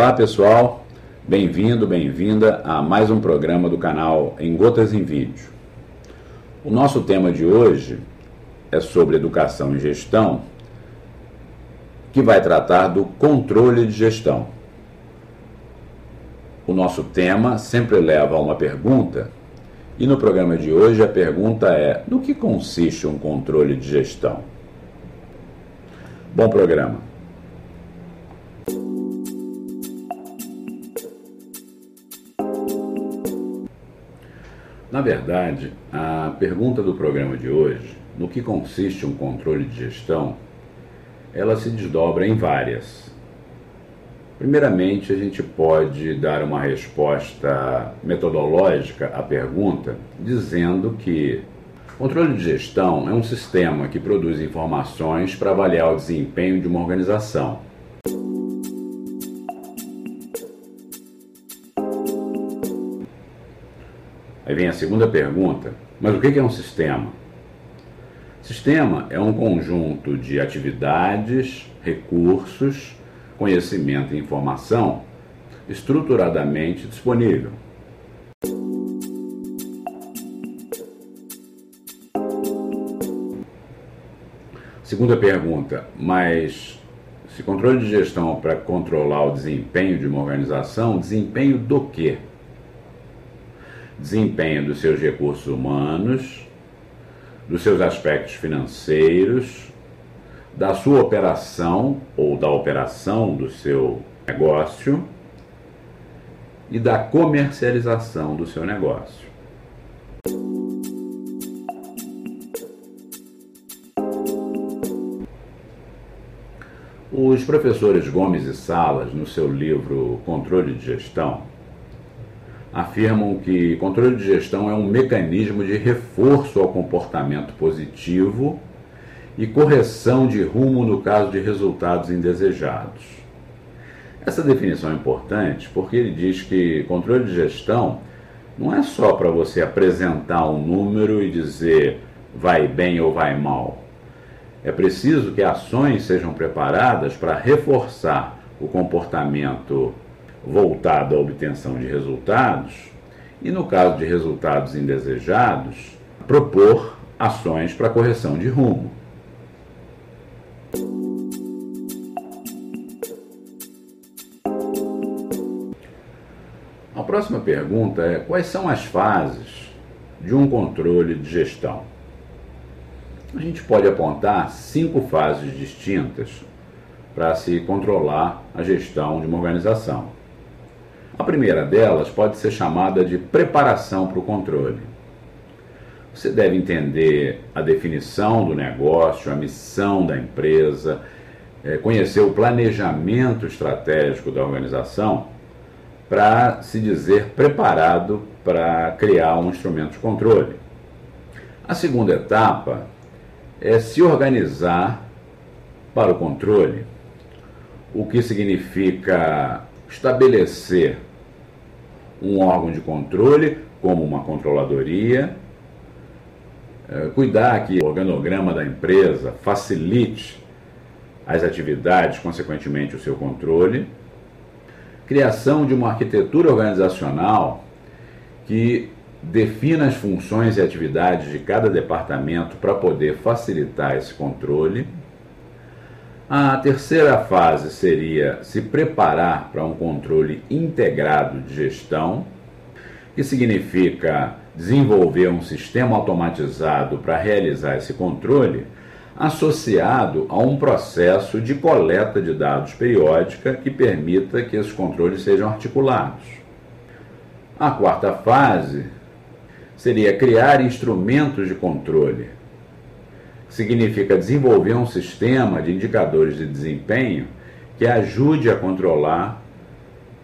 Olá pessoal, bem-vindo, bem-vinda a mais um programa do canal Em Gotas em Vídeo. O nosso tema de hoje é sobre educação e gestão, que vai tratar do controle de gestão. O nosso tema sempre leva a uma pergunta, e no programa de hoje a pergunta é: no que consiste um controle de gestão? Bom programa. Na verdade, a pergunta do programa de hoje, no que consiste um controle de gestão, ela se desdobra em várias. Primeiramente, a gente pode dar uma resposta metodológica à pergunta, dizendo que controle de gestão é um sistema que produz informações para avaliar o desempenho de uma organização Aí vem a segunda pergunta: mas o que é um sistema? Sistema é um conjunto de atividades, recursos, conhecimento e informação estruturadamente disponível. Segunda pergunta, mas se controle de gestão para controlar o desempenho de uma organização, desempenho do quê? Desempenho dos seus recursos humanos, dos seus aspectos financeiros, da sua operação ou da operação do seu negócio e da comercialização do seu negócio. Os professores Gomes e Salas, no seu livro Controle de Gestão, afirmam que controle de gestão é um mecanismo de reforço ao comportamento positivo e correção de rumo no caso de resultados indesejados. Essa definição é importante porque ele diz que controle de gestão não é só para você apresentar um número e dizer vai bem ou vai mal. É preciso que ações sejam preparadas para reforçar o comportamento voltado à obtenção de resultados e, no caso de resultados indesejados, propor ações para correção de rumo. A próxima pergunta é: quais são as fases de um controle de gestão? A gente pode apontar cinco fases distintas para se controlar a gestão de uma organização. A primeira delas pode ser chamada de preparação para o controle. Você deve entender a definição do negócio, a missão da empresa, é, conhecer o planejamento estratégico da organização para se dizer preparado para criar um instrumento de controle. A segunda etapa é se organizar para o controle, o que significa estabelecer um órgão de controle, como uma controladoria, é, cuidar que o organograma da empresa facilite as atividades, consequentemente o seu controle, criação de uma arquitetura organizacional que defina as funções e atividades de cada departamento para poder facilitar esse controle. A terceira fase seria se preparar para um controle integrado de gestão, que significa desenvolver um sistema automatizado para realizar esse controle, associado a um processo de coleta de dados periódica que permita que esses controles sejam articulados. A quarta fase seria criar instrumentos de controle significa desenvolver um sistema de indicadores de desempenho que ajude a controlar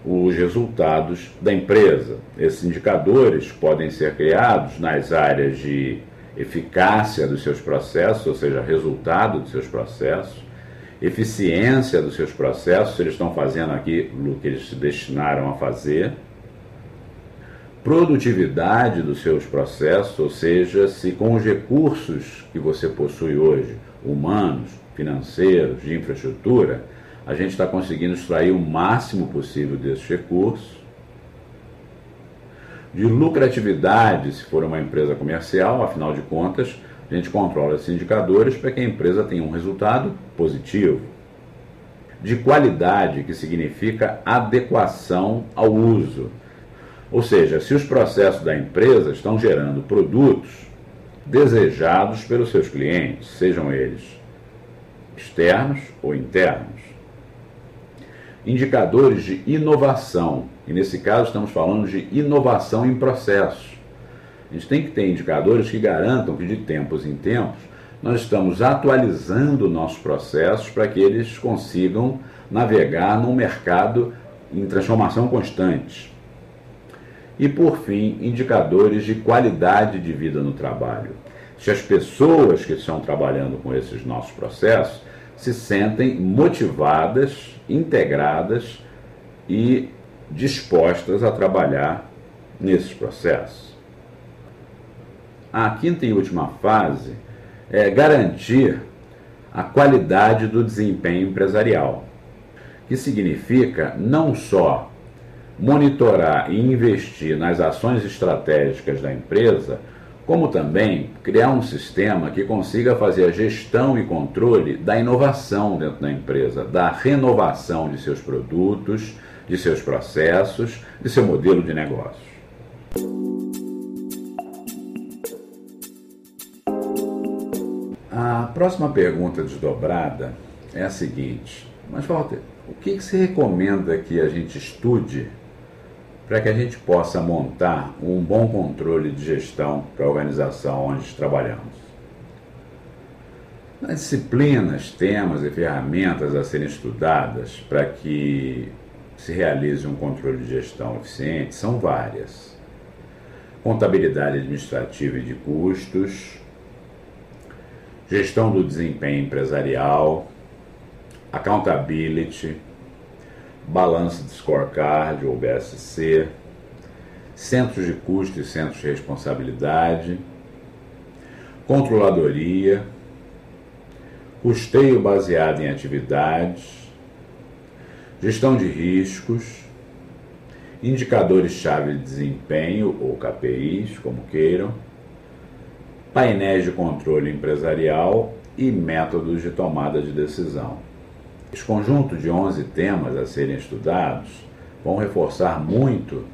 os resultados da empresa. Esses indicadores podem ser criados nas áreas de eficácia dos seus processos, ou seja, resultado dos seus processos, eficiência dos seus processos, se eles estão fazendo aquilo que eles se destinaram a fazer, produtividade dos seus processos, ou seja, se com os recursos que você possui hoje, humanos, financeiros, de infraestrutura, a gente está conseguindo extrair o máximo possível desses recursos. De lucratividade, se for uma empresa comercial, afinal de contas, a gente controla esses indicadores para que a empresa tenha um resultado positivo. De qualidade, que significa adequação ao uso. Ou seja, se os processos da empresa estão gerando produtos desejados pelos seus clientes, sejam eles externos ou internos indicadores de inovação. E nesse caso estamos falando de inovação em processos. A gente tem que ter indicadores que garantam que de tempos em tempos nós estamos atualizando nossos processos para que eles consigam navegar num mercado em transformação constante. E por fim, indicadores de qualidade de vida no trabalho. Se as pessoas que estão trabalhando com esses nossos processos se sentem motivadas, integradas e dispostas a trabalhar nesses processos. A quinta e última fase é garantir a qualidade do desempenho empresarial, que significa não só monitorar e investir nas ações estratégicas da empresa, como também criar um sistema que consiga fazer a gestão e controle da inovação dentro da empresa, da renovação de seus produtos, de seus processos, de seu modelo de negócio. A próxima pergunta desdobrada é a seguinte: Mas, Walter, o que, que você recomenda que a gente estude para que a gente possa montar um bom controle de gestão para a organização onde trabalhamos. As disciplinas, temas e ferramentas a serem estudadas para que se realize um controle de gestão eficiente são várias. Contabilidade administrativa e de custos, gestão do desempenho empresarial, accountability, balanço de scorecard ou BSC, centros de custo e centros de responsabilidade, controladoria, custeio baseado em atividades, gestão de riscos, indicadores-chave de desempenho ou KPIs, como queiram, painéis de controle empresarial e métodos de tomada de decisão. Esse conjunto de 11 temas a serem estudados vão reforçar muito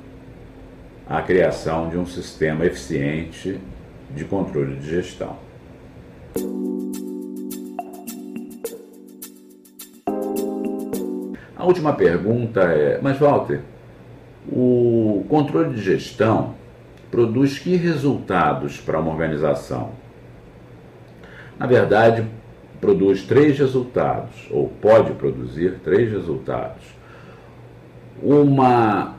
a criação de um sistema eficiente de controle de gestão. A última pergunta é: Mas, Walter, o controle de gestão produz que resultados para uma organização? Na verdade, produz três resultados, ou pode produzir três resultados. Uma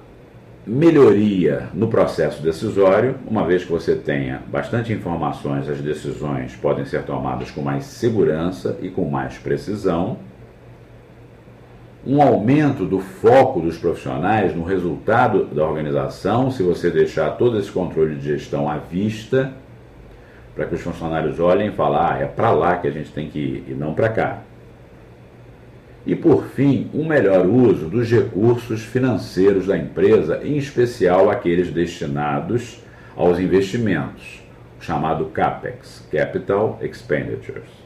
melhoria no processo decisório, uma vez que você tenha bastante informações, as decisões podem ser tomadas com mais segurança e com mais precisão. Um aumento do foco dos profissionais no resultado da organização, se você deixar todo esse controle de gestão à vista para que os funcionários olhem e falem, ah, é para lá que a gente tem que ir e não para cá. E por fim, um melhor uso dos recursos financeiros da empresa, em especial aqueles destinados aos investimentos, chamado CAPEX, Capital Expenditures.